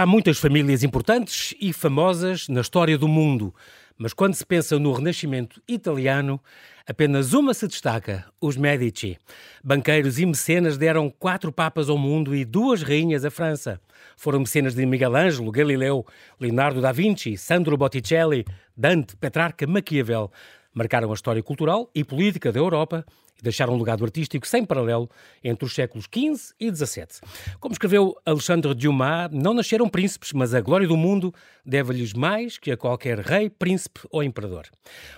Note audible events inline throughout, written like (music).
Há muitas famílias importantes e famosas na história do mundo, mas quando se pensa no Renascimento italiano, apenas uma se destaca: os Medici. Banqueiros e mecenas deram quatro papas ao mundo e duas rainhas à França. Foram mecenas de Miguel Ângelo, Galileu, Leonardo da Vinci, Sandro Botticelli, Dante, Petrarca, Maquiavel. Marcaram a história cultural e política da Europa deixaram um legado artístico sem paralelo entre os séculos XV e XVII. Como escreveu Alexandre Dumas, não nasceram príncipes, mas a glória do mundo deve-lhes mais que a qualquer rei, príncipe ou imperador.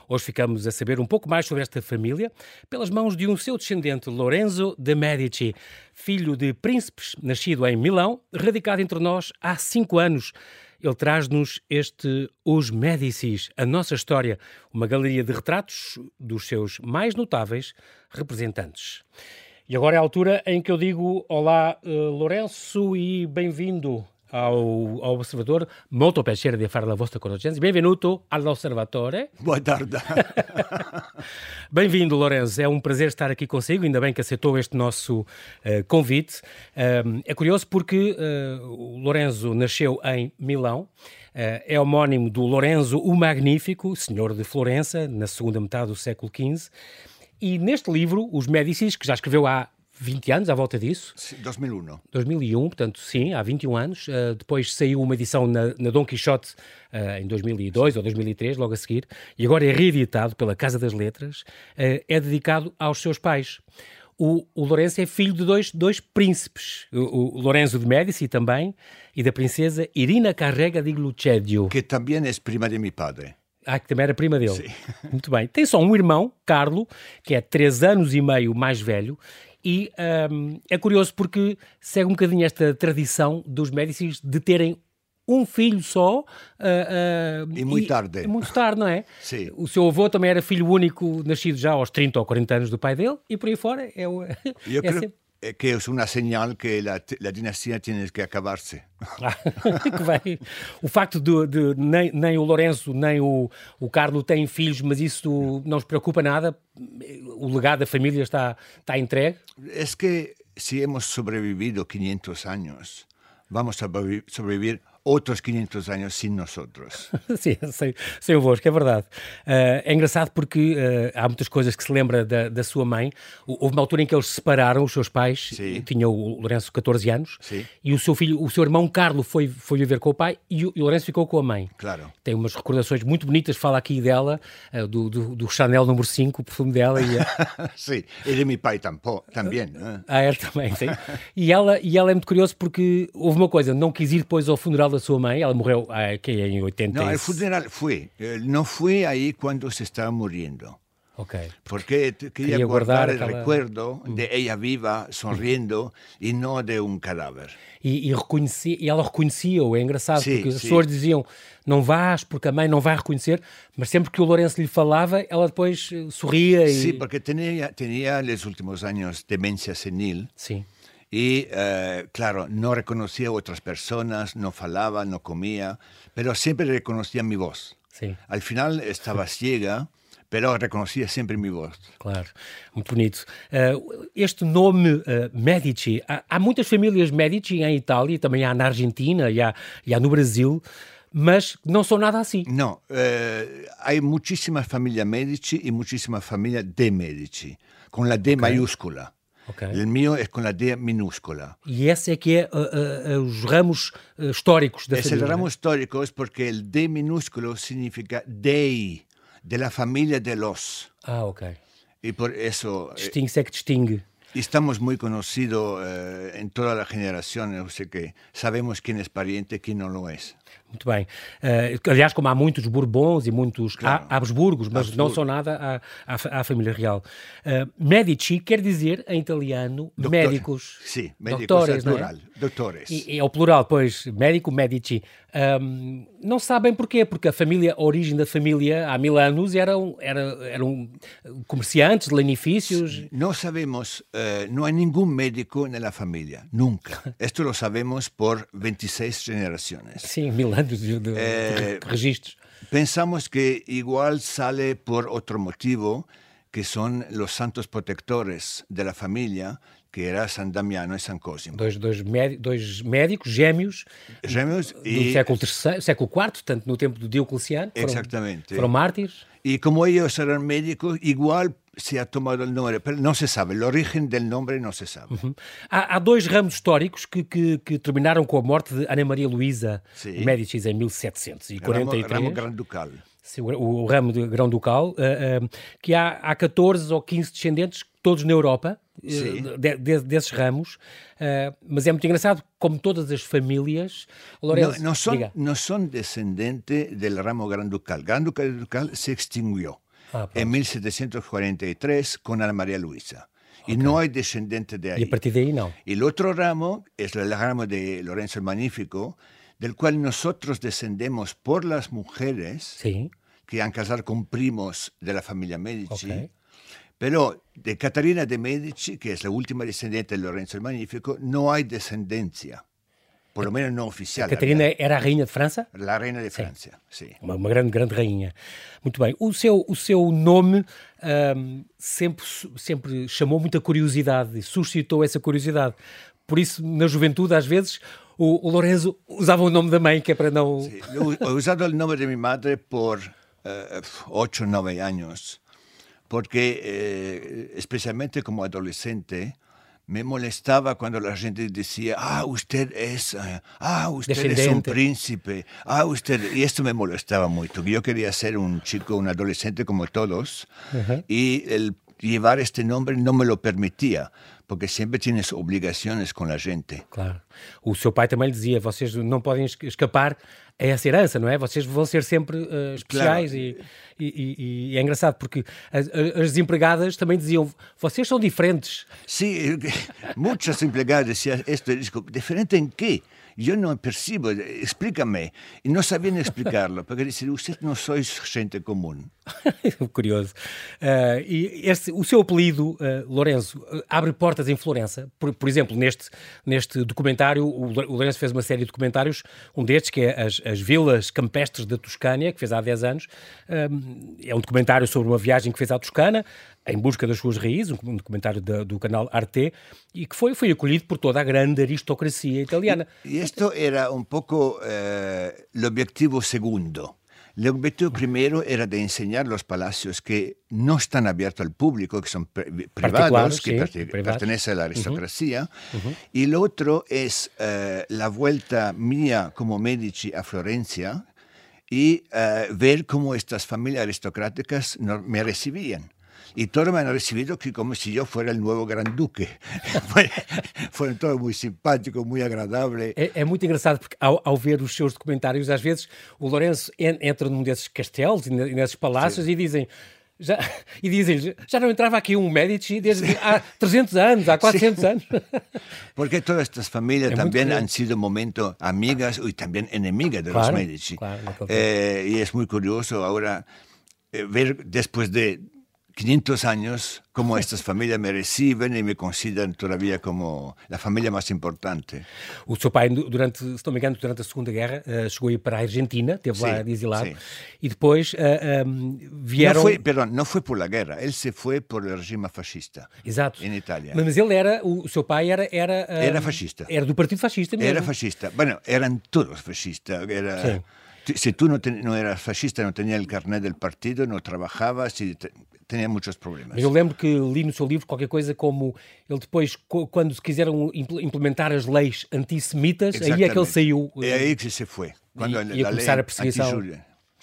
Hoje ficamos a saber um pouco mais sobre esta família pelas mãos de um seu descendente, Lorenzo de Medici, filho de príncipes, nascido em Milão, radicado entre nós há cinco anos. Ele traz-nos este Os Médicis, a nossa história, uma galeria de retratos dos seus mais notáveis representantes. E agora é a altura em que eu digo olá, uh, Lourenço, e bem-vindo ao, ao Observador. Molto piacere di fare la vostra conoscenza. Benvenuto all'Osservatore. Boa tarde. (laughs) Bem-vindo, Lourenço. É um prazer estar aqui consigo. Ainda bem que aceitou este nosso uh, convite. Uh, é curioso porque uh, o Lourenço nasceu em Milão. é homónimo do Lorenzo o Magnífico, senhor de Florença, na segunda metade do século XV. E neste livro, Os Médicis, que já escreveu há 20 anos à volta disso. Sim, 2001. 2001, portanto, sim, há 21 anos. Uh, depois saiu uma edição na, na Dom Quixote uh, em 2002 ou 2003, logo a seguir, e agora é reeditado pela Casa das Letras. Uh, é dedicado aos seus pais. O, o Lourenço é filho de dois, dois príncipes, o, o Lorenzo de Médici também, e da princesa Irina Carrega de Lucedio. Que também é prima de meu padre. Ah, que também era prima dele. Sim. Muito bem. Tem só um irmão, Carlo, que é três anos e meio mais velho, e um, é curioso porque segue um bocadinho esta tradição dos Médicis de terem um filho só. Uh, uh, e muito e, tarde. Muito tarde, não é? (laughs) Sim. O seu avô também era filho único, nascido já aos 30 ou 40 anos do pai dele, e por aí fora é o. (laughs) É creio, sempre que é uma señal que a, dinastia tem que acabar-se. (laughs) bem. O facto de, de, nem, nem o Lourenço nem o, o Carlos têm filhos, mas isso não os preocupa nada. O legado da família está, está entregue. É que se hemos sobrevivido 500 anos, vamos a sobreviver outros 500 anos sem nós outros. Sim, sem, sem o Vosco, é verdade. Uh, é engraçado porque uh, há muitas coisas que se lembra da, da sua mãe. Houve uma altura em que eles se separaram, os seus pais, Sim. tinha o Lourenço 14 anos, Sim. e o seu filho, o seu irmão Carlos foi, foi viver com o pai e o, e o Lourenço ficou com a mãe. Claro. Tem umas recordações muito bonitas, fala aqui dela, uh, do, do, do, Chanel número 5, o perfume dela. E, (laughs) sim, e de meu pai também. Né? Ah, é, também, sim. e, ela, e ela é muito curiosa porque houve uma coisa, não quis ir depois ao funeral da sua mãe, ela morreu ah, que em 80. Não, o funeral foi, não foi aí quando se estava morrendo. Okay. Porque queria, guardar, guardar o recuerdo de ela viva, sorrindo, e não de um cadáver. E, e, reconhecia, e ela reconhecia-o, é engraçado, sim, porque as sim. pessoas diziam não vás, porque a mãe não vai reconhecer, mas sempre que o Lourenço lhe falava, ela depois eh, sorria. Sim, e... porque tinha, tinha nos últimos anos demência senil. Sim. Y, eh, claro, no reconocía a otras personas, no falaba, no comía, pero siempre reconocía mi voz. Sí. Al final estaba (laughs) ciega, pero reconhecia sempre minha voz. Claro, muito bonito. Uh, este nome uh, Medici, há, há, muitas famílias Medici em Itália, também há na Argentina e há, e há no Brasil, mas não são nada assim. Não, uh, há muitíssima família Medici e muitíssima família de Medici, com a D okay. maiúscula. Okay. O meu é com a D minúscula. E esse é que é uh, uh, os ramos uh, históricos da es família. Os ramos históricos porque o D minúsculo significa Dei, de la família de los. Ah, ok. E por isso... Distingue-se é que distingue. Estamos muy conocidos eh, en todas las generaciones, o sea que sabemos quién es pariente y quién no lo es. Muito bem. Uh, aliás, como há muitos Bourbons e muitos claro. Habsburgos, mas Habsburgo. não são nada à, à, à família real. Uh, medici quer dizer, em italiano, médicos. Sim, médicos doutores, é plural. É? Doutores. E, é o plural, pois, médico, medici. Um, não sabem porquê, porque a família, a origem da família há mil anos eram, eram, eram comerciantes lenifícios. Não sabemos, uh, não há nenhum médico na família, nunca. (laughs) Isto lo sabemos por 26 gerações. Sim, mil anos de, de, eh, de registros. Pensamos que igual sale por otro motivo, que son los santos protectores de la familia, que era San Damiano e San Cosimo. Dois, dois, dois médicos gêmeos, gêmeos do e... século III, século IV, tanto no tempo do Diocleciano. Foram, Exatamente. Foram mártires. E como eles eram médicos, igual se ha tomado o nome, não se sabe, o origen do nome não se sabe. Uhum. Há, há, dois ramos históricos que, que, que, terminaram com a morte de Ana Maria Luísa Médici em 1743. Ramo, ramo Granducal. O, o, ramo de Grão-Ducal, uh, uh, que há, há 14 ou 15 descendentes, todos na Europa, uh, de, de, desses ramos, mas é muito engraçado, como todas as famílias... Lorenzo, não, são, não são descendentes do ramo Grão-Ducal. Grão-Ducal se extinguiu. Ah, en 1743 con Ana María Luisa. Okay. Y no hay descendiente de. Y a partir de ahí no. Y el otro ramo es el ramo de Lorenzo Magnífico, del cual nosotros descendemos por las mujeres sí. que han casado con primos de la familia Medici. Okay. Pero de Catarina de Medici, que es la última descendiente de Lorenzo el Magnífico, no hay descendencia. Por lo menos não oficial. Catarina era a rainha de França? A rainha de França, sim. sim. Uma, uma, grande, grande rainha. Muito bem. O seu, o seu nome um, sempre, sempre chamou muita curiosidade suscitou essa curiosidade. Por isso, na juventude, às vezes, o, o Lorenzo usava o nome da mãe, que é para não... Sim. Eu, eu usava o nome de minha madre por uh, 8 ou 9 anos, porque, eh, especialmente como adolescente, me molestaba cuando la gente decía, ah, usted es, uh, ah, usted es un príncipe, ah, usted, y esto me molestaba mucho. Yo quería ser un chico, un adolescente como todos, uh -huh. y el llevar este nombre no me lo permitía, porque sempre tienes obrigações com a gente. Claro. O seu pai também lhe dizia: vocês não podem escapar a essa herança, não é? Vocês vão ser sempre uh, especiais. Claro. E, e, e, é engraçado porque as, as, empregadas também diziam: vocês são diferentes. Sim, (laughs) muitas empregadas diziam: diferente em quê? Yo no percibo, explícame. E não sabiam explicá-lo, porque dizer, vocês não sois gente comum. (laughs) Curioso. Uh, e este, o seu apelido, uh, Lourenço, abre portas em Florença. Por, por exemplo, neste, neste documentário, o, o Lourenço fez uma série de documentários, um destes que é as, as Vilas Campestres da Toscânia, que fez há 10 anos. Uh, é um documentário sobre uma viagem que fez à Toscana, em busca das suas raízes, um documentário do, do canal Arte, e que foi, foi acolhido por toda a grande aristocracia italiana. E isto era um pouco eh, o objetivo segundo. O objetivo primeiro era de enseñar os palácios que não estão abertos ao público, que são privados, que sí, pertenecem à aristocracia. Uh -huh. Uh -huh. E o outro é eh, a volta minha como Medici a Florencia e eh, ver como estas famílias aristocráticas me recibían y todos me han recibido que como si yo fuera el nuevo gran duque. (laughs) Foram todos muito simpáticos, muito agradáveis. É, é, muito engraçado porque ao, ao, ver os seus documentários, às vezes o Lourenço entra num desses castelos e nesses palácios Sim. e dizem já, e dizem já não entrava aqui um Medici desde há 300 anos, há 400 (laughs) Sim. anos. (laughs) Porque todas estas famílias é também han sido momento amigas e também inimigas de claro, Medici. Claro, eh, e é muito curioso agora eh, ver depois de 500 años como estas familias me reciben e me consideram todavía como a família mais importante. O seu pai, durante, se não me engano, durante a Segunda Guerra, uh, chegou a ir para a Argentina, teve sí, lá exilado, sí. e depois uh, eh, um, vieram... Não foi, perdão, não foi por la guerra, ele se foi por o regime fascista. Exato. Em Itália. Mas ele era, o, seu pai era... Era, uh, era fascista. Era do Partido Fascista mesmo. Era fascista. Bueno, eram todos fascistas. Era... Sim. Si tú no, te, no, eras fascista, no tenías el carnet del partido, no trabajabas, y te, tinha muitos problemas. Mas eu lembro que li no seu livro qualquer coisa como ele depois, quando quiseram implementar as leis antissemitas, aí é que ele saiu. É aí que se foi. Quando e, ia começar a perseguição.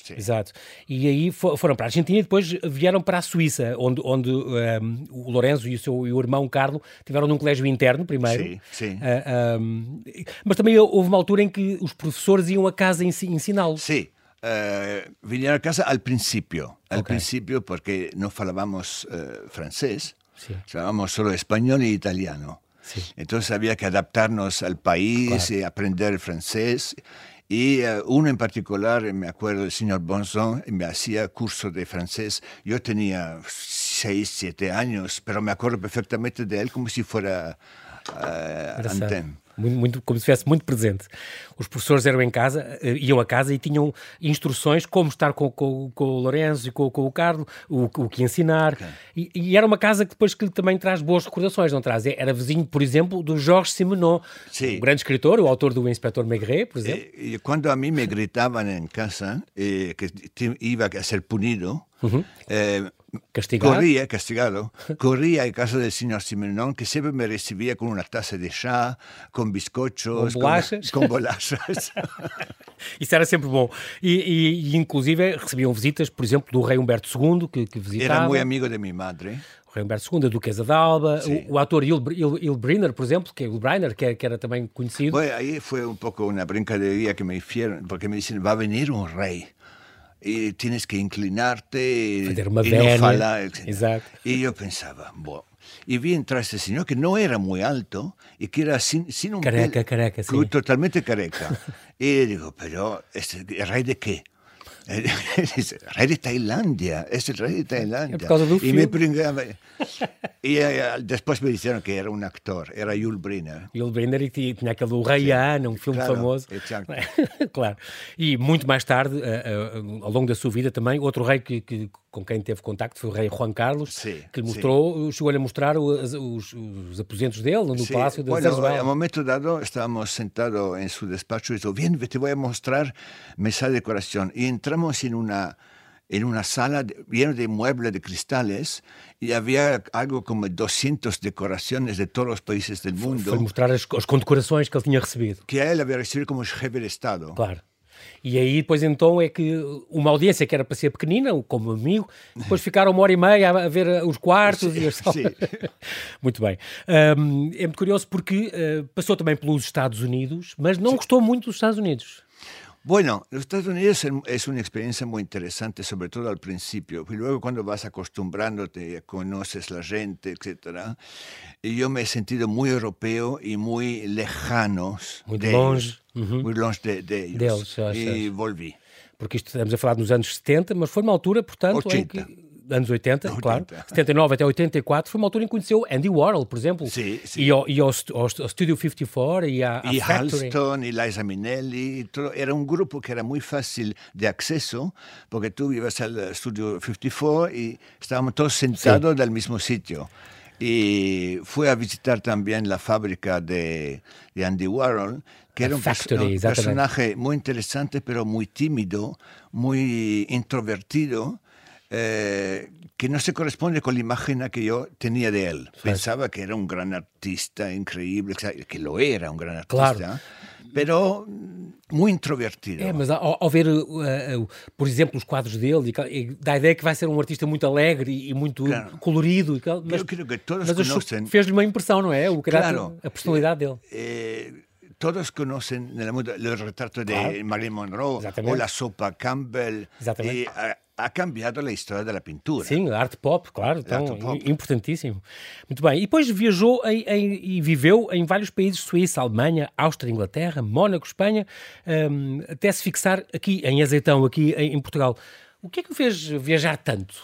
Sim. Exato. E aí foram para a Argentina e depois vieram para a Suíça, onde, onde um, o Lorenzo e o seu e o irmão Carlo tiveram num colégio interno primeiro. Sim, sim. Uh, ah, um, mas também houve uma altura em que os professores iam a casa ensiná-los. Sim. Uh, vine a casa al principio, al okay. principio porque no falábamos uh, francés, sí. hablábamos solo español y italiano. Sí. Entonces había que adaptarnos al país claro. y aprender el francés. Y uh, uno en particular, me acuerdo, el señor Bonson, me hacía curso de francés. Yo tenía seis, siete años, pero me acuerdo perfectamente de él como si fuera uh. Muito, muito, como se estivesse muito presente. Os professores eram em casa, eh, iam a casa e tinham instruções como estar com, com, com o Lourenço e com, com o Carlos, o, o que ensinar. Okay. E, e, era uma casa que depois que lhe também traz boas recordações, não traz? Era vizinho, por exemplo, do Jorge Simenon, um grande escritor, o autor do Inspector Maigret, por exemplo. E, e quando a mim me gritavam em casa eh, que ia a ser punido, uhum. eh, Castigado. Corría, castigado, (laughs) corría casa del señor Simenón, que sempre me recibía con una taza de chá, con bizcochos, com bolachas. (laughs) Com, com bolachas. (laughs) Isso era sempre bom. E, e, e, inclusive recebiam visitas, por exemplo, do rei Humberto II, que, que visitava. Era muito amigo de minha madre. O rei Humberto II, a duquesa de Alba, o, o, ator Ilbriner, por exemplo, que, Ilbriner, que, que era também conhecido. Bueno, aí foi um pouco uma brincadeira que me hicieron, porque me disseram, vai venir um rei e tienes que inclinarte Fazer uma e não falar. Exato. E eu pensava, bom. E vi entrar esse senhor que não era muito alto e que era sin, sin um careca, pelo, careca, sim. totalmente careca. (laughs) e eu digo, pero, este, rei de quê? Rei de Tailandia, es el rey de Tailandia. y me pringaba. y uh, después me dijeron que era un actor, era Yul Brynner. Yul Brynner e tinha aquele O Rei Ana, um filme claro, famoso. Exacto. (laughs) claro. E muito mais tarde, uh, ao longo da sua vida também, outro rei que, que com quem teve contacto foi o rei Juan Carlos, sim, que lhe mostrou, chegou-lhe a mostrar os, os, os, aposentos dele no sim. Palácio de bueno, A um momento dado, estávamos sentados em seu despacho e disse, bien, te vou mostrar mesa de decoração. E entramos em uma en una sala llena de muebles de cristales y había algo como 200 decoraciones de todos los países del mundo. Foi mostrar as, as condecorações que ele tinha recebido. Que ele havia recebido como jefe de Estado. Claro. E aí depois então é que uma audiência que era para ser pequenina, como amigo, depois ficaram uma hora e meia a ver os quartos sim, e as salas. (laughs) muito bem. Um, é muito curioso porque uh, passou também pelos Estados Unidos, mas não sim. gostou muito dos Estados Unidos. Bueno, los Estados Unidos es una experiencia muy interesante, sobre todo al principio. Y luego cuando vas acostumbrándote, conoces la gente, etc. Y yo me he sentido muy europeo y muy lejanos. Muito de longe. Ellos, uhum. Muito longe de, de ellos. Deles, e volvi. Porque estamos a falar nos anos 70, mas foi uma altura, portanto, 80. em que anos 80, 80, claro, 79 até 84, foi uma altura em que conheceu Andy Warhol, por exemplo, sim, sim. e, ao, e ao, ao, Studio 54 e a, a e Halston e Liza Minnelli, todo, era um grupo que era muito fácil de acesso, porque tu ibas ao Studio 54 e estávamos todos sentados no mesmo sítio. Y fue a visitar también la fábrica de, de Andy Warhol, que era un, factory, un personaje muy interesante, pero muy tímido, muy introvertido, eh, que no se corresponde con la imagen que yo tenía de él. Pensaba que era un gran artista, increíble, que lo era, un gran artista. Claro. Pero muito introvertido. É, mas ao, ao ver, uh, uh, por exemplo, os quadros dele, e, dá a ideia que vai ser um artista muito alegre e muito claro. colorido. E, mas, Eu creio que todos conhecem... Fez-lhe uma impressão, não é? O caráter, claro, a personalidade dele. Eh, todos conocen en el mundo retratos claro. de Marilyn Monroe o la sopa Campbell. Exatamente. E ha, ha, cambiado a história da pintura. Sim, arte pop, claro, tão pop. importantíssimo. Muito bem. E depois viajou em, em, e viveu em vários países, Suíça, Alemanha, Áustria, Inglaterra, Mónaco, Espanha, um, até se fixar aqui em Azeitão, aqui em, em Portugal. O que é que o fez viajar tanto?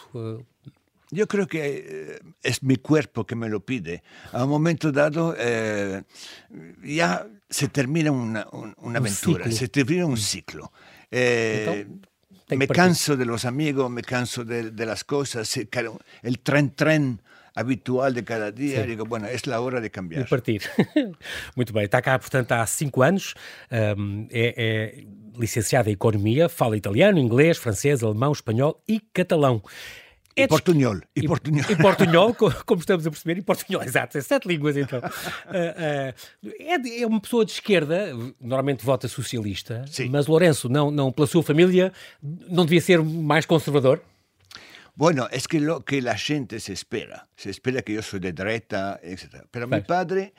Yo creo que eh, es mi cuerpo que me lo pide. A un momento dado eh, ya se termina una, una aventura, ciclo. se termina un mm. ciclo. Eh, me canso de los amigos, me canso de, de las cosas, el tren-tren habitual de cada dia, Sim. digo, bueno, é a hora de cambiar. De partir. (laughs) Muito bem, está cá, portanto, há cinco anos, um, é, é licenciado em Economia, fala italiano, inglês, francês, alemão, espanhol e catalão. É e portunhol. E portunhol. E portunhol, como estamos a perceber, e portunhol, exato, é sete línguas então. Uh, (laughs) uh, é, é, uma pessoa de esquerda, normalmente vota socialista, Sim. mas Lourenço, não, não, pela sua família, não devia ser mais conservador? Bueno, es que lo que la gente se espera, se espera que yo soy de derecha, etc. Pero mi padre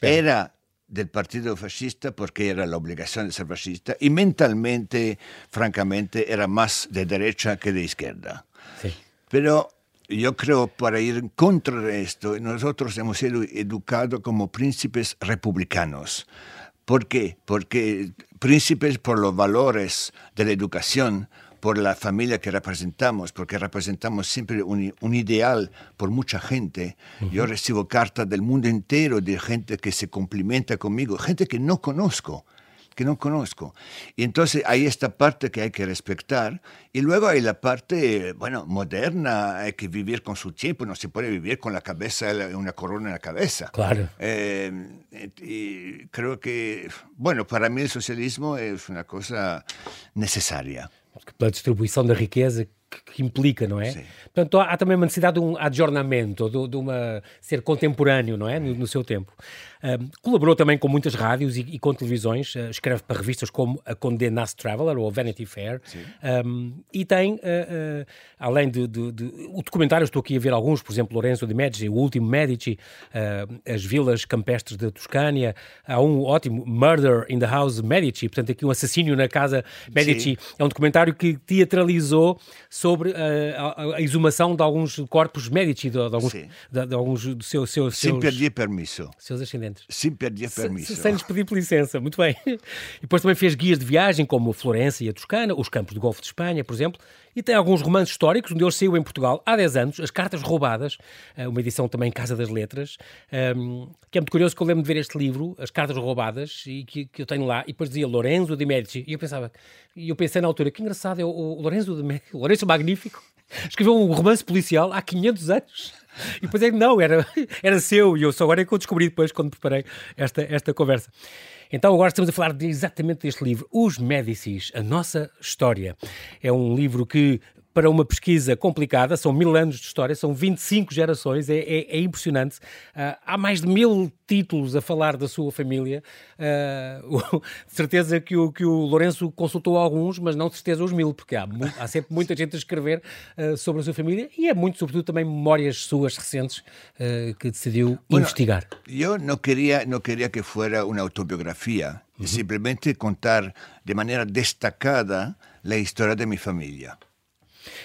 era del partido fascista porque era la obligación de ser fascista y mentalmente, francamente, era más de derecha que de izquierda. Sí. Pero yo creo para ir en contra de esto, nosotros hemos sido educados como príncipes republicanos. ¿Por qué? Porque príncipes por los valores de la educación, por la familia que representamos, porque representamos siempre un, un ideal por mucha gente. Uh -huh. Yo recibo cartas del mundo entero de gente que se complimenta conmigo, gente que no conozco que no conozco. Y entonces hay esta parte que hay que respetar y luego hay la parte, bueno, moderna, hay que vivir con su tiempo, no se puede vivir con la cabeza, una corona en la cabeza. Claro. Eh, y creo que, bueno, para mí el socialismo es una cosa necesaria. La distribuição da riqueza que implica, não é? Sim. Portanto, há, também uma necessidade de um adjornamento, de, de uma, ser contemporâneo, não é? No, no seu tempo. Colaborou também com muitas rádios e, e com televisões, uh, escreve para revistas como a Condé Nast Traveler ou a Vanity Fair, um, e tem, uh, além de, de, de, o documentário, estou aqui a ver alguns, por exemplo, Lorenzo de Medici, o último Medici, as vilas campestres da Toscânia, há um ótimo Murder in the House Medici, portanto aqui um assassínio na casa Medici, Sim. é um documentário que teatralizou sobre a, a, exumação de alguns corpos Medici, de, de alguns, de, de, alguns do seu, seu, seus... Sem permisso. Seus ascendentes. Sem pedir permissão. Sem lhes pedir licença, muito bem. E depois também fez guias de viagem, como a Florença e a Toscana, os campos do Golfo de Espanha, por exemplo, e tem alguns romances históricos, onde ele saiu em Portugal há 10 anos, As Cartas Roubadas, eh, uma edição também Casa das Letras, ehm, que é muito curioso que eu lembro de ver este livro, As Cartas Roubadas, e que, que eu tenho lá, e depois dizia Lorenzo de Medici, e eu pensava, e eu pensei na altura, que engraçado, é o, o Lorenzo de Medici, o Lorenzo Magnífico, (laughs) escreveu um romance policial há 500 anos. E depois é que não, era, (laughs) era seu, e eu só agora é que eu descobri depois quando preparei esta, esta conversa. Então agora estamos a falar de, exatamente deste livro, Os Médicis, a nossa história. É um livro que para uma pesquisa complicada, são mil anos de história, são 25 gerações, é, é, é impressionante. Uh, há mais de mil títulos a falar da sua família. (laughs) Uh, de certeza que o, que o Lourenço consultou alguns, mas não de certeza os mil, porque há, há sempre muita gente a escrever uh, sobre a sua família e é muito, sobretudo, também memórias suas recentes que decidiu bueno, investigar. Eu não queria, não queria que fosse uma autobiografia, -huh. simplesmente contar de maneira destacada a história de minha família.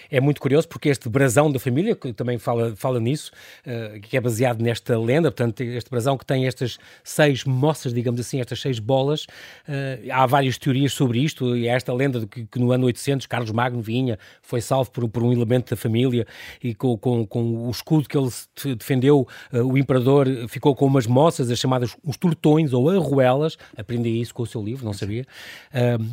É muito curioso porque este brasão da família, que também fala, fala nisso, uh, que é baseado nesta lenda, portanto, este brasão que tem estas seis moças, digamos assim, estas seis bolas, uh, há várias teorias sobre isto, e há esta lenda de que, que, no ano 800 Carlos Magno vinha, foi salvo por, por um elemento da família, e com, com, com o escudo que ele defendeu, uh, o imperador ficou com umas moças, as chamadas os tortões ou arruelas, aprendi isso com o seu livro, não sabia,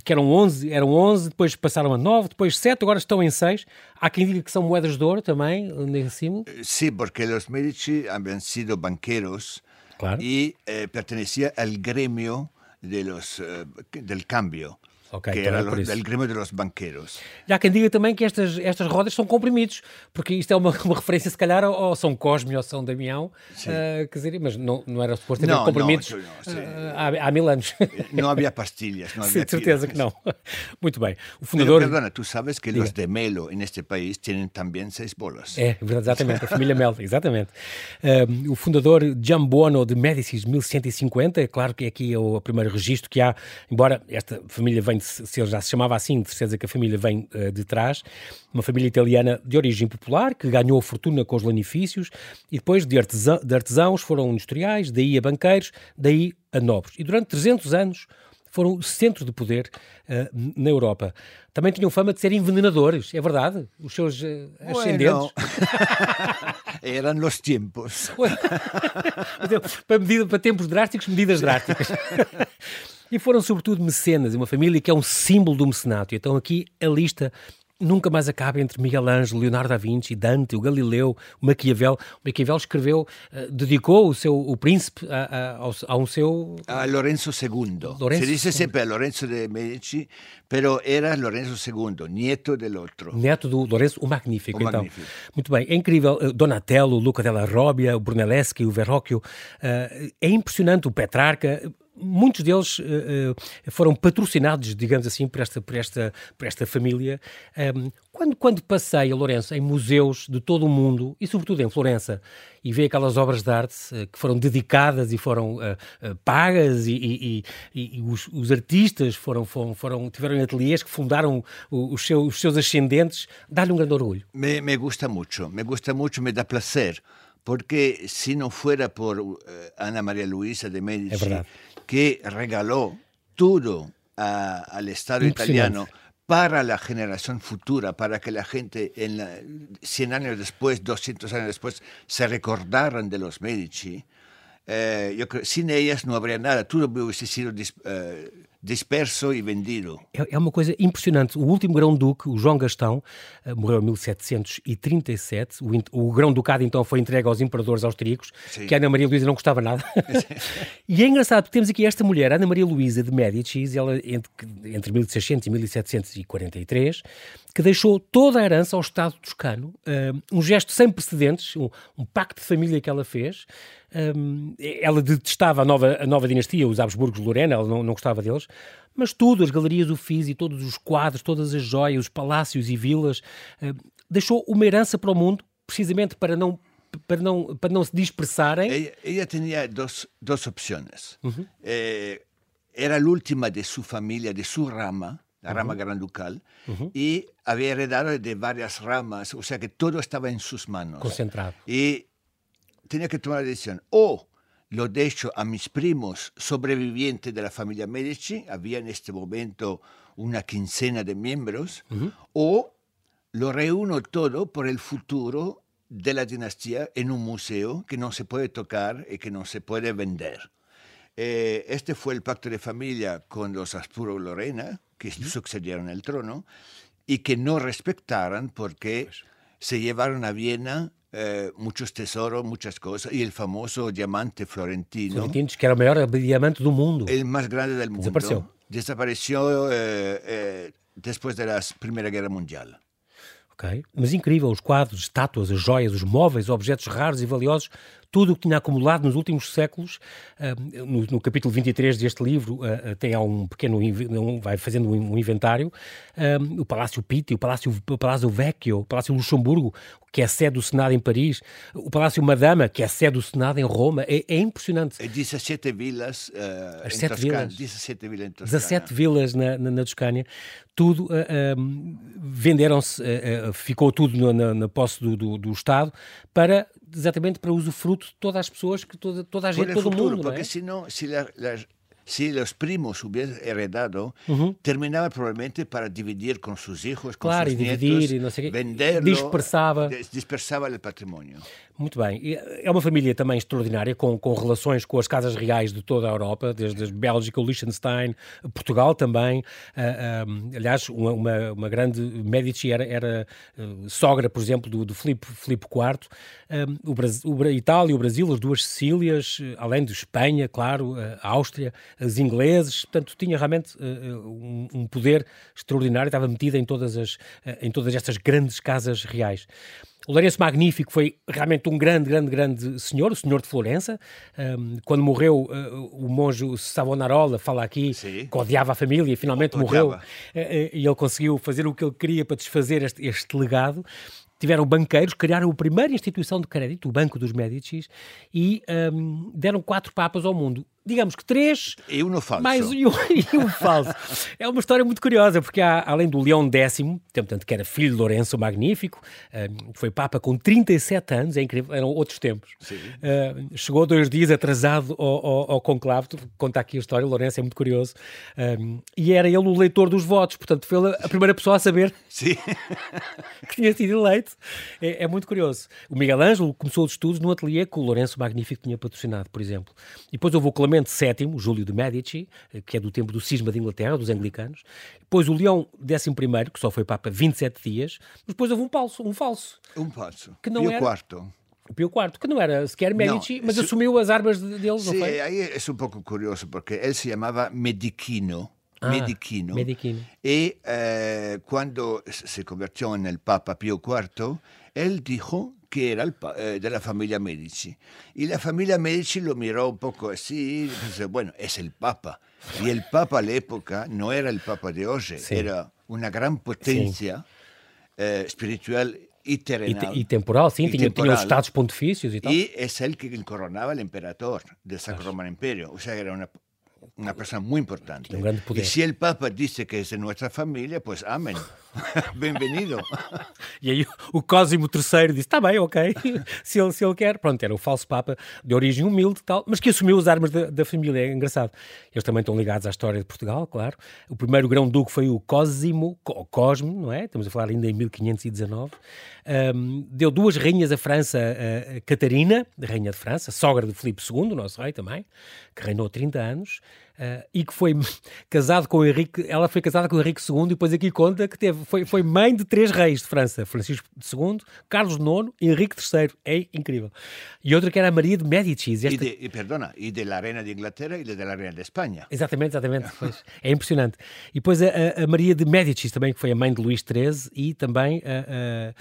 que eram 11, eram 11, depois passaram a 9, depois 7, agora estão em 6, Há quem diga que são moedas de ouro também, nesse símbolo. Sí, porque os Medici habían sido banqueros claro. y eh, pertenecía al gremio de los, eh, del cambio. Okay, que era é del grêmio dos banqueiros. Já quem diga também que estas, estas rodas são comprimidos, porque isto é uma, (laughs) uma referência, se calhar, ao, São Cosme ou São Damião, uh, quer dizer, mas não, não era suposto ter não, comprimidos não, não, uh, há, há, mil anos. Não havia pastilhas, não (laughs) havia Sim, certeza que não. (laughs) Muito bem. O fundador... Pero, perdona, tu sabes que diga. os de Melo neste país têm também seis bolas. É, exatamente, a família Melo, exatamente. Uh, o fundador Giambuono de Médicis, 1150, é claro que aqui é o primeiro registro que há, embora esta família venha se ele já se chamava assim, de certeza que a família vem uh, de trás, uma família italiana de origem popular, que ganhou fortuna com os lanifícios, e depois de, artesã, de artesãos foram industriais, daí a banqueiros, daí a nobres. E durante 300 anos foram o centro de poder uh, na Europa. Também tinham fama de serem envenenadores, é verdade? Os seus uh, ascendentes. Eram os tempos. para, medida, para tempos drásticos, medidas drásticas. (laughs) E foram sobretudo mecenas, uma família que é um símbolo do mecenato. Então aqui a lista nunca mais acaba entre Miguel Ângelo, Leonardo da Vinci, Dante, o Galileu, o Maquiavel. O Maquiavel escreveu, uh, dedicou o seu o príncipe a, a, a, a um seu a Lorenzo II. Lorenzo Se dice sempre Lorenzo de Medici, pero era Lorenzo II, nieto dell'altro. Neto do Lorenzo o Magnífico, o então. Magnífico. Muito bem, é incrível. Uh, Donatello, Luca della Robbia, o Brunelleschi, o Verrocchio. Uh, é impressionante o Petrarca muitos deles uh, foram patrocinados, digamos assim, por esta, por esta, por esta família. Quando, quando passei a Lourenço em museus de todo o mundo, e sobretudo em Florença, e vi aquelas obras de arte uh, que foram dedicadas e foram pagas, e, e, e, e os, os, artistas foram, foram, foram, tiveram ateliês que fundaram os, seus, os seus ascendentes, dá-lhe um grande orgulho. Me, me gusta muito, me gusta muito, me dá prazer porque si no fuera por Ana María Luisa de Medici, que regaló todo a, al Estado italiano para la generación futura, para que la gente en la, 100 años después, 200 años después, se recordaran de los Medici, eh, yo creo, sin ellas não haveria nada, tudo hubiese sido uh, disperso e vendido. É, é, uma coisa impressionante. O último grão-duque, o João Gastão, uh, morreu em 1737. O, o grão-ducado então foi entregue aos imperadores austríacos, Sim. que a Ana Maria Luísa não gostava nada. (laughs) e é engraçado, porque temos aqui esta mulher, Ana Maria Luísa de Médicis, ela entre, entre 1600 e 1743, que deixou toda a herança ao Estado toscano, uh, um gesto sem precedentes, um, um pacto de família que ela fez, um, ela detestava a nova, a nova dinastia, os Habsburgos de Lorena, ela não, não gostava deles, mas tudo, as galerias do FIS e todos os quadros, todas as joias, os palácios e vilas, uh, deixou uma herança para o mundo, precisamente para não para não, para não se dispersarem. Ella, ella tinha duas, duas opções. Uhum. Eh, era a última de sua família, de sua rama, la rama uh -huh. granducal, uh -huh. y había heredado de varias ramas, o sea que todo estaba en sus manos. Concentrado. Y tenía que tomar la decisión, o lo dejo a mis primos sobrevivientes de la familia Medici, había en este momento una quincena de miembros, uh -huh. o lo reúno todo por el futuro de la dinastía en un museo que no se puede tocar y que no se puede vender. Eh, este fue el pacto de familia con los Habsburgo Lorena, que ¿Sí? sucedieron el trono, y que no respetaran porque pues. Se llevaron a Viena eh, muchos tesoros, muchas cosas, y el famoso diamante florentino. Florentino, que era el mayor diamante del mundo. El más grande del mundo. Desapareció. Desapareció eh, eh, después de la Primera Guerra Mundial. Ok, mas incrível, os quadros, estátuas, as joias, os móveis, objetos raros e valiosos tudo o que tinha acumulado nos últimos séculos. no, no, capítulo 23 deste livro ah, ah, tem um pequeno, vai fazendo um inventário. o Palácio Pitti, o Palácio, o Palácio Vecchio, o Palácio Luxemburgo, que é sede do Senado em Paris, o Palácio Madama, que é sede do Senado em Roma, é, é impressionante. É 17 vilas uh, As em sete Toscana. Vilas. 17 vilas em Toscana. 17 vilas na, na, na Toscânia. Tudo uh, uh, venderam-se, ficou tudo na, na posse do, do, do Estado para exatamente para usufruto de todas as pessoas, que toda, toda a gente, todo o mundo. Porque é? senão, se las, si los primos hubieran heredado, uhum. terminaba probablemente para dividir con sus hijos, con claro, sus e dividir, nietos, e não sei venderlo, dispersava. dispersava o património. Muito bem. É uma família também extraordinária, com, com relações com as casas reais de toda a Europa, desde a Bélgica, o Liechtenstein, Portugal também. Uh, uh, aliás, uma, uma, uma, grande Medici era, era uh, sogra, por exemplo, do, do Filipe, Filipe IV. o, Brasil, o Itália, o Brasil, as duas Sicílias, além de Espanha, claro, a Áustria, os ingleses. Portanto, tinha realmente um, um, poder extraordinário, estava metida em todas, as, em todas estas grandes casas reais. O Lourenço Magnífico foi realmente um grande, grande, grande senhor, o senhor de Florença. Um, quando morreu, uh, o monge Savonarola fala aqui Sim. que odiava a família e finalmente morreu. Uh, e ele conseguiu fazer o que ele queria para desfazer este, este legado tiveram banqueiros, criaram a primeira instituição de crédito, o Banco dos Médicis, e um, deram quatro papas ao mundo digamos que três. E um falso. Mais um, (laughs) e um falso. é uma história muito curiosa, porque há, além do Leão X, portanto, que era filho de Lourenço Magnífico, uh, foi Papa com 37 anos, é incrível, eram outros tempos. Uh, chegou dois dias atrasado ao, ao, ao conclave, conta aqui a história, o Lourenço é muito curioso, um, e era ele o leitor dos votos, portanto, foi a primeira pessoa a saber (laughs) Sim. que tinha sido eleito. É, é, muito curioso. O Miguel Ângelo começou os estudos no ateliê que o Lourenço Magnífico tinha patrocinado, por exemplo. E depois houve o Clemente Clemente VII, Júlio de Medici, eh, que é do tempo do cisma de Inglaterra, dos anglicanos, depois o Leão XI, que só foi Papa 27 dias, mas depois houve um falso, um falso. Um falso. Que não Pio era... quarto. Pio IV, que não era sequer Medici, não, mas assumiu as armas deles, sim, não foi? aí é um pouco curioso, porque ele se chamava Medichino, Ah, Medichino. Medichino. E eh, quando se convirtió nel Papa Pio IV, él dijo que era el, eh, de la familia Medici. Y la familia Medici lo miró un poco así, y bueno, es el Papa. Y el Papa a la época no era el Papa de hoy, sí. era una gran potencia eh, espiritual y terrenal. Y, temporal, sí, tenía, temporal. los estados pontificios y tal. Y es el que coronaba el emperador del Sacro Romano Imperio. O sea, era una, una persona muy importante. Un gran poder. Y si el Papa dice que es de nuestra familia, pues amén. (laughs) Bem-vindo. e aí o Cosimo III disse: está bem, ok, (laughs) se ele, se ele quer. Pronto, era o falso Papa de origem humilde tal, mas que assumiu as armas da, da família. É engraçado. Eles também estão ligados à história de Portugal, claro. O primeiro grão-duque foi o Cosimo, o Cosmo, não é? Estamos a falar ainda em 1519. Um, deu duas rainhas à França, a, Catarina, rainha de França, sogra de Filipe II, nosso rei também, que reinou 30 anos. Uh, e que foi (laughs) casado com o Henrique, ela foi casada com o Henrique II e depois aqui conta que teve, foi, foi mãe de três reis de França, Francisco II, Carlos IX e Henrique III, é incrível. E outra que era a Maria de Médicis. Esta... E, de, e, perdona, e da Reina de Inglaterra e da Reina de Espanha. Exatamente, exatamente, é impressionante. E depois a, a, Maria de Médicis também, que foi a mãe de Luís XIII e também a,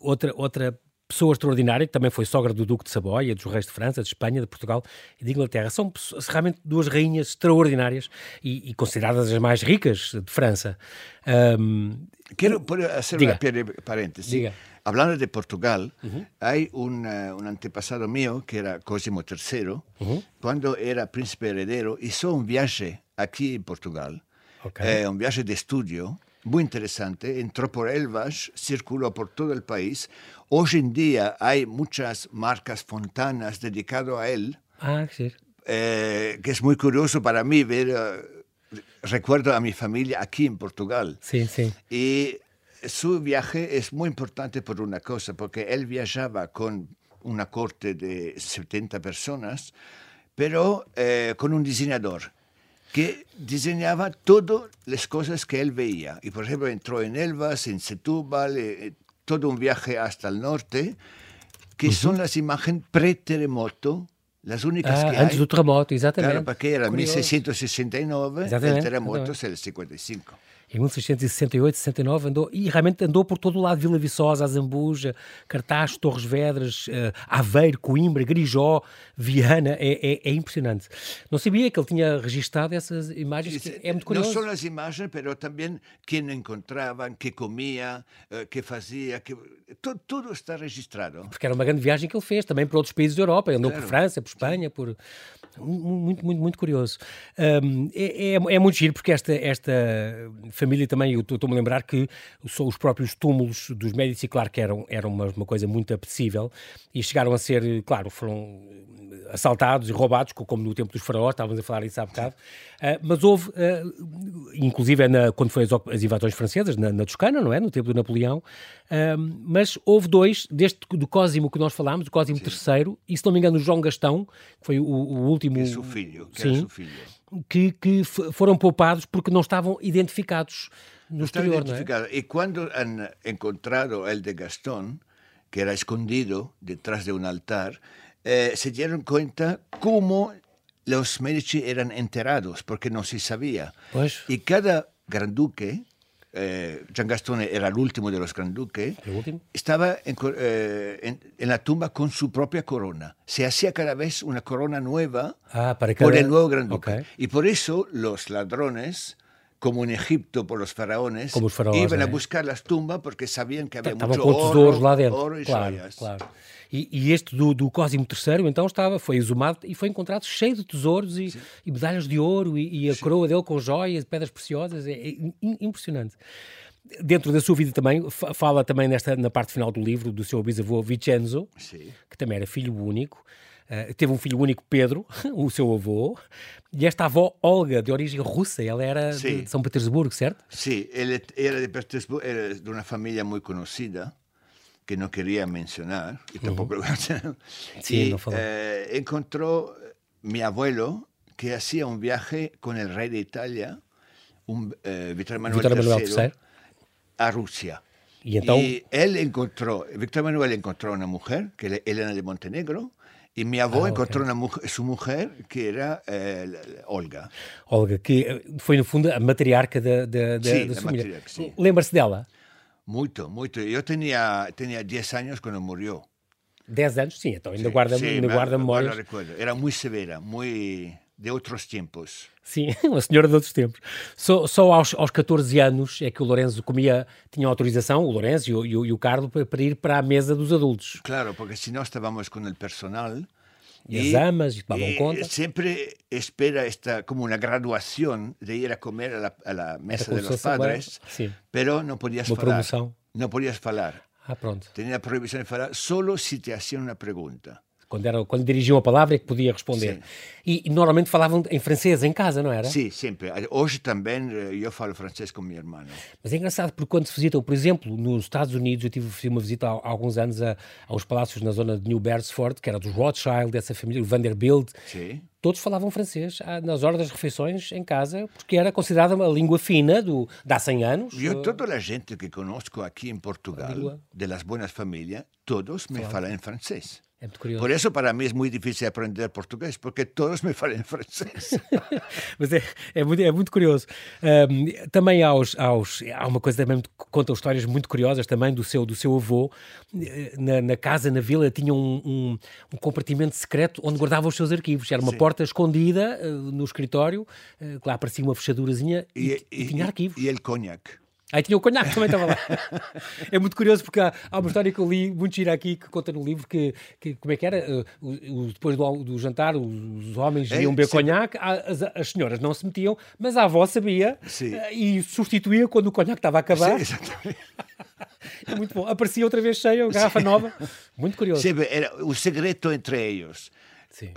outra, outra pessoa extraordinária, que também foi sogra do Duque de Saboia, dos reis de França, de Espanha, de Portugal e de Inglaterra. São realmente duas rainhas extraordinárias e, e consideradas as mais ricas de França. Um, Quero fazer uma parêntese. Diga. Hablando de Portugal, uh -huh. hay un, uh, un, antepasado mío que era Cosimo III, uh -huh. cuando era príncipe heredero, hizo un viaje aquí en Portugal, okay. eh, un viaje de estudio muy interesante, entró por Elvas, circuló por todo el país. Hoy en día hay muchas marcas fontanas dedicadas a él. Ah, sí. Eh, que es muy curioso para mí ver, uh, recuerdo a mi familia aquí en Portugal. Sí, sí. Y su viaje es muy importante por una cosa, porque él viajaba con una corte de 70 personas, pero eh, con un diseñador que diseñaba todas las cosas que él veía. Y por ejemplo entró en Elvas, en Setúbal, eh, todo un viaje hasta el norte, que uh -huh. son las imágenes pre-terremoto, las únicas ah, que antes hay. do terremoto, exatamente. Claro, porque era Curioso. 1669, exatamente. el terremoto es el 55. Em 1668, 69, andou, e realmente andou por todo o lado, Vila Viçosa, Azambuja, Cartaz, Torres Vedras, uh, Aveiro, Coimbra, Grijó, Viana, é, é, é, impressionante. Não sabia que ele tinha registado essas imagens, é muito curioso. Não só as imagens, mas também quem encontravam, que comia, uh, que fazia, que... Tudo, tudo, está registrado. Porque era uma grande viagem que ele fez, também para outros países da Europa, andou claro. por França, por Espanha, por... Muito, muito, muito curioso. Um, é, é, é muito giro, porque esta, esta família também, eu estou-me a lembrar que são os próprios túmulos dos Médici, claro que eram, eram uma, uma coisa muito apetecível e chegaram a ser, claro, foram assaltados e roubados, como no tempo dos faraós, estávamos a falar isso há bocado, uh, mas houve, uh, inclusive na, quando foi as, as invasões francesas, na, na, Toscana, não é? No tempo do Napoleão, uh, mas houve dois, deste do Cosimo que nós falámos, o Cosimo III, e se não me engano o João Gastão, que foi o, o último... Que é seu filho, que sim, filho. Que, que foram poupados porque não estavam identificados no exterior, não é? E quando han encontrado el de Gastón, que era escondido detrás de um altar, eh, se dieron cuenta cómo los Medici eran enterados, porque no se sabía. Pues... Y cada granduque, eh, Gian Gastone era el último de los granduques, estaba en, eh, en, en, la tumba con su propia corona. Se hacía cada vez una corona nueva ah, para cada... por el nuevo granduque. Okay. Y por eso los ladrones como en Egipto por los faraones, como os faraós, iban a buscar las tumbas porque sabían que había Estavam mucho oro, ouros lá dentro. oro e claro, joias. Claro. E, e, este do, do Cosimo III, então, estava, foi exumado e foi encontrado cheio de tesouros e, e medalhas de ouro e, e a Sim. coroa dele com joias, pedras preciosas. É, é impressionante dentro da sua vida também, fala também nesta, na parte final do livro do seu bisavô Vincenzo, Sim. que também era filho único. Uh, teve um filho único, Pedro, (laughs) o seu avô, e esta avó, Olga, de origem russa, ela era de, de São Petersburgo, certo? Sim, ela era de Petersburgo, era de uma família muito conhecida, que não queria mencionar, e tampouco... Uhum. Sim, não falou. Eh, encontrou meu abuelo, que fazia um viaje com o rei de Itália, um, eh, Victor Manuel III, a Rússia. E então... E ele encontrou, Victor Manuel encontrou uma mulher, que é Helena de Montenegro, E mi avó ah, encontrou okay. mujer, sua mulher, que era eh, Olga. Olga, que eh, foi, no fundo, a matriarca da, da, da, da sua família. Lembra-se dela? Muito, muito. Eu tinha, tinha 10 anos quando morreu. 10 anos? Sim, então ainda guarda, sim, ainda guarda memórias. Era muito severa, muito de outros tempos. Sim, (laughs) uma senhora de outros tempos. Só, só aos, aos 14 anos é que o Lourenço comia, tinha autorização, o Lourenço e o, e o, Carlos, para, para ir para a mesa dos adultos. Claro, porque se nós estávamos com o personal E, as amas, e tomavam e conta. Sempre espera esta, como uma graduação de ir a comer la, mesa de los padres, pero não podias uma falar. Promoção. Não podias falar. Ah, pronto. Tinha a proibição de falar solo se te faziam uma pergunta. Quando, era, quando dirigiam a palavra é que podia responder. E, e, normalmente falavam em francês em casa, não era? Sim, sempre. Hoje também eh, eu falo francês com minha irmã. Mas é engraçado porque quando se visitam, por exemplo, nos Estados Unidos, eu tive uma visita há, há alguns anos a, aos palácios na zona de New Beresford, que era dos Rothschild, dessa família, o Vanderbilt. Sim. Todos falavam francês ah, nas horas das refeições em casa, porque era considerada uma língua fina do, de há 100 anos. Eu, toda a gente que conosco aqui em Portugal, de las buenas famílias, todos me falam em francês. É muito curioso. Por isso, para mim, é muito difícil aprender português, porque todos me falam francês. (laughs) Mas é, é, muito, é muito curioso. Um, também aos, aos, há uma coisa também que conta histórias muito curiosas também do seu, do seu avô. Na, na casa, na vila, tinha um, um, um, compartimento secreto onde guardava os seus arquivos. Era uma Sim. porta escondida uh, no escritório, uh, que lá aparecia uma fechadurazinha e, e, e, e tinha arquivos. E ele conhaque. Aí tinha o conhaque, também estava lá. (laughs) é muito curioso porque há, há, uma história que eu li, muito gira aqui, que conta no livro que, que como é que era? Uh, depois do, do, jantar, os homens é, iam beber conhaque, as, as, senhoras não se metiam, mas a avó sabia uh, e substituía quando o conhaque estava a acabar. Sim, exatamente. (laughs) é muito bom. Aparecia outra vez cheia, garrafa Sim. nova. Muito curioso. Sim, era o segredo entre eles.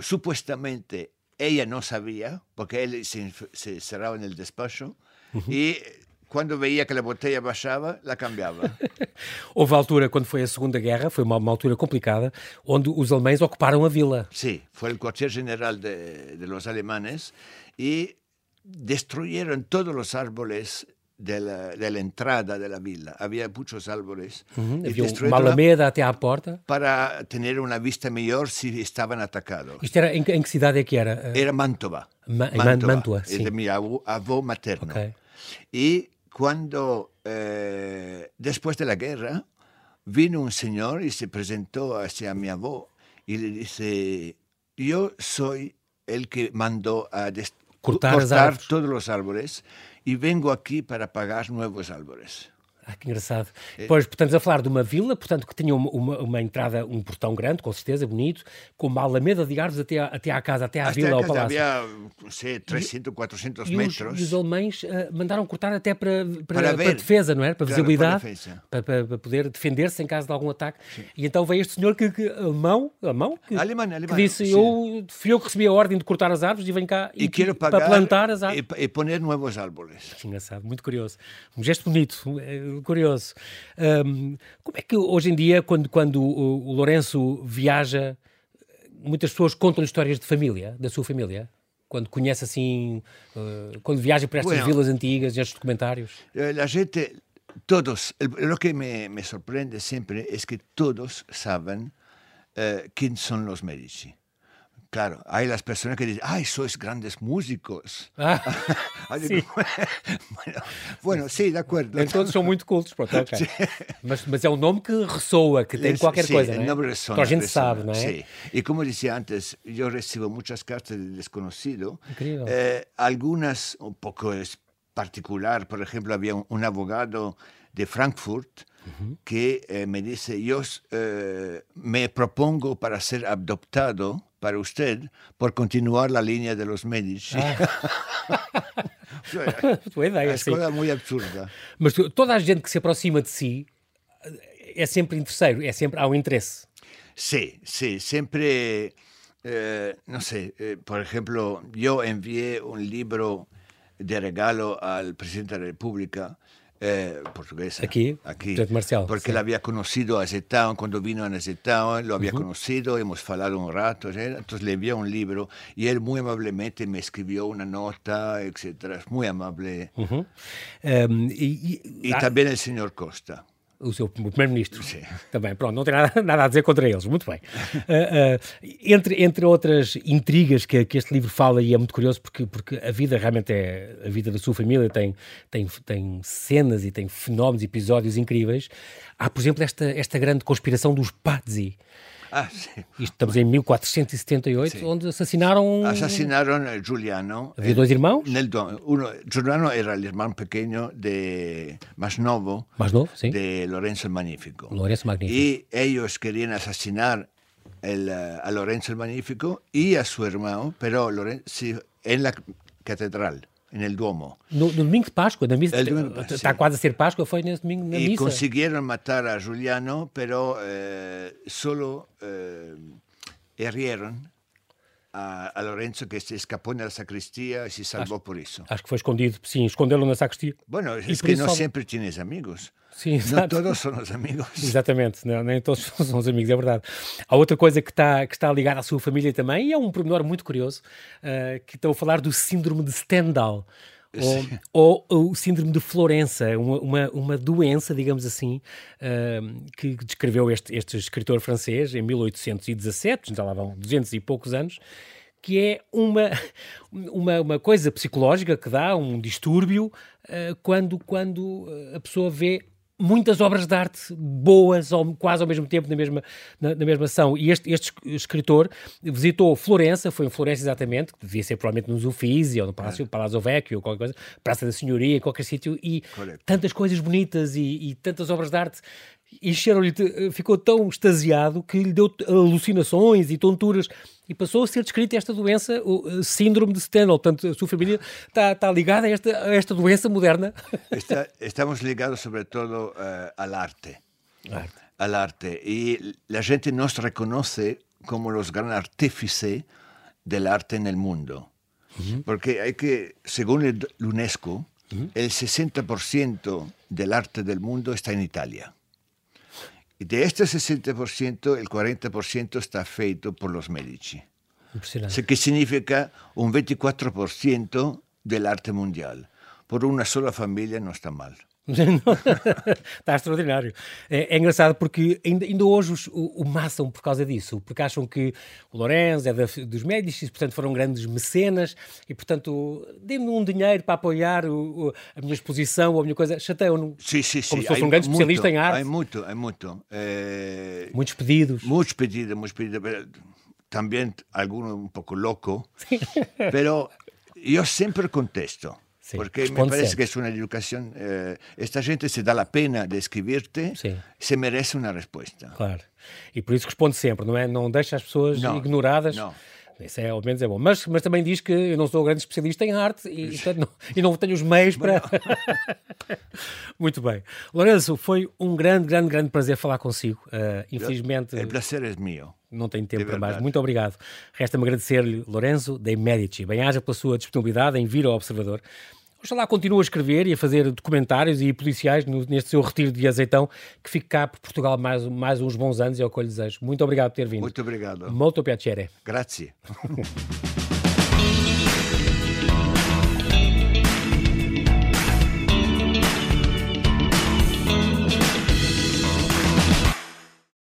Supostamente ella não sabia, porque ele se, se cerrava no despacho, uhum. e quando veia que a botella baixava, la cambiava. (laughs) Houve altura, quando foi a Segunda Guerra, foi uma, uma, altura complicada, onde os alemães ocuparam a vila. Sim, foi o quartel-general de, de los alemanes e destruyeron todos os árboles de la, de la, entrada de la villa. Había muchos árboles. Uhum, havia uma alameda até à porta. Para ter uma vista melhor se estavam atacados. Isto era, em, em, que cidade é que era? Era Mantova. Ma Mantova. Mantua, sim. de meu avô, avô materno. Okay. E cuando eh, después de la guerra vino un señor y se presentó hacia mi abuelo y le dice, yo soy el que mandó a cortar, cortar todos los árboles y vengo aquí para pagar nuevos árboles. Ah, que engraçado. É. Pois, portanto, a falar de uma vila, portanto, que tinha uma, uma, uma, entrada, um portão grande, com certeza, bonito, com uma alameda de árvores até, a, até à casa, até à até vila, ao palácio. Havia, sei, 300, 400 e metros. Os, e os alemães uh, mandaram cortar até para, para, para, para defesa, não é? Para claro, visibilidade, para, para, para, poder defender-se em caso de algum ataque. Sim. E então veio este senhor que, que alemão, alemão, que, alemã, que disse, sim. eu fui eu que recebi a ordem de cortar as árvores e venho cá e, e quero pagar para plantar as árvores. E, e poner novos árvores. Engraçado, muito curioso. Um gesto bonito, é, curioso. Um, como é que hoje em dia, quando, quando o, o Lourenço viaja, muitas pessoas contam histórias de família, da sua família? Quando conhece assim, uh, quando viaja para estas bueno, vilas antigas e estes documentários? Eh, a gente, todos, o que me, me sorprende sempre é que todos sabem uh, quem são os médicos. Claro, hay las personas que dicen, ay, sois grandes músicos. (laughs) Ah, sí. (laughs) bueno, bueno, sí, de acordo. Todos são muito cultos, pronto, ok. Sí. Mas, mas é um nome que ressoa, que tem qualquer sí, coisa, não é? nome ressoa. Então a gente sabe, não é? Sí. E como dizia antes, eu recebo muitas cartas de desconhecido. Incrível. Eh, algunas um pouco particular, por exemplo, havia um, um abogado de Frankfurt que eh, me disse, eu eh, me propongo para ser adoptado para usted por continuar la línea de los Medici. Ah. Tua ideia, é coisa muito absurda. Mas toda a gente que se aproxima de si é sempre interesseiro, é sempre há um interesse. Sim, sim, sempre, eh, não sei, eh, por exemplo, eu enviei um livro de regalo ao presidente da República eh, portuguesa. Aquí, aquí Marcial. Porque sí. la había conocido a Zetao, cuando vino a Zetao, lo había uh -huh. conocido, hemos hablado un rato, ¿sí? entonces le envió un libro y él muy amablemente me escribió una nota, etcétera, muy amable. Uh -huh. um, y, y, y ah, también el señor Costa. O seu primeiro-ministro. Também, pronto, não tem nada, (laughs) nada, a dizer contra eles, muito bem. Uh, uh, entre, entre outras intrigas que, que, este livro fala, e é muito curioso porque, porque a vida realmente é, a vida da sua família tem, tem, tem cenas e tem fenómenos, episódios incríveis. Há, por exemplo, esta, esta grande conspiração dos Pazzi, Ah, (laughs) sim. Isto estamos em 1478, sim. onde assassinaram. Assassinaram Giuliano. Havia dois irmãos? Nel, uno, Giuliano era o irmão pequeno de mais novo, mais novo sim. de Lorenzo el Magnífico. Lorenzo Magnífico. E eles queriam assassinar el, a Lorenzo el Magnífico y a su hermano, pero Lorenzo, en la catedral. El Duomo. No, no domingo de Páscoa, na missa, está quase a ser Páscoa, foi nesse domingo na y missa. E conseguiram matar a Juliano, pero eh, solo eh, herieron a, a, Lorenzo que se escapó na sacristia e se salvou por isso. Acho que foi escondido, sim, escondê-lo na sacristia. Bueno, é que não sempre tienes amigos. Sim, exato. Não todos são os amigos. Exatamente, não, nem todos (laughs) são os amigos, é verdade. Há outra coisa que está, que está ligada à sua família também, e é um pormenor muito curioso, uh, que estou a falar do síndrome de Stendhal. Ou, ou, o síndrome de Florença, uma, uma, uma doença, digamos assim, uh, que descreveu este, este escritor francês em 1817, já lá vão 200 e poucos anos, que é uma, uma, uma coisa psicológica que dá um distúrbio uh, quando, quando a pessoa vê muitas obras de arte boas, ao, quase ao mesmo tempo, na mesma, na, na, mesma ação. E este, este escritor visitou Florença, foi em Florença exatamente, que devia ser provavelmente nos Uffizi, ou no Palácio, é. Palazzo Vecchio, ou qualquer coisa, Praça da Senhoria, qualquer sítio, e Correto. tantas coisas bonitas e, e tantas obras de arte encheram-lhe, ficou tão extasiado que lhe deu alucinações e tonturas e passou a ser descrita esta doença, o síndrome de Stendhal. Portanto, a sua família está, está ligada a esta, a esta doença moderna. (laughs) Está, estamos ligados, sobretudo, uh, ao arte. arte. Al arte. E a gente nos reconhece como os grandes artífices del arte no mundo. Uh -huh. Porque hay que, según el UNESCO, uh -huh. el 60% del arte del mundo está en Italia. Y de este 60%, el 40% está feito por los Medici. Impresionante. Que significa un 24% del arte mundial. Por uma sola família não está mal. Está (laughs) extraordinário. É, é, engraçado porque ainda, ainda hoje os, o, o massam por causa disso, porque acham que o Lorenzo é da, dos Médici, portanto foram grandes mecenas e, portanto, dê-me um dinheiro para apoiar o, o, a minha exposição ou a minha coisa. Chateiam-no sim, sim, sim. como se fosse um grande muito, especialista em arte. É muito, é muito. É... Muitos pedidos. Muitos pedidos, muitos pedidos. Também alguns um pouco louco, mas eu sempre contesto. Porque me parece que es una educación. Eh, esta gente se dá a pena de escrever-te, se merece uma resposta. Claro. E por isso responde sempre, não é? Não deixa as pessoas não, ignoradas. Não. Isso é, ao menos é bom. Mas, mas também diz que eu não sou grande especialista em arte e, portanto, não, e não tenho os meios para. (laughs) Muito bem. Lourenço, foi um grande, grande, grande prazer falar consigo. Uh, infelizmente. O prazer é meu. Não tenho tempo para mais. Muito obrigado. Resta-me agradecer-lhe, Lourenço, da Medici. Bem-haja pela sua disponibilidade em vir ao Observador. Oxalá continue a escrever e a fazer documentários e policiais neste seu retiro de azeitão, que fique cá por Portugal mais, mais uns bons anos, é o que eu lhe desejo. Muito obrigado por ter vindo. Muito obrigado. Molto piacere. Grazie. (laughs)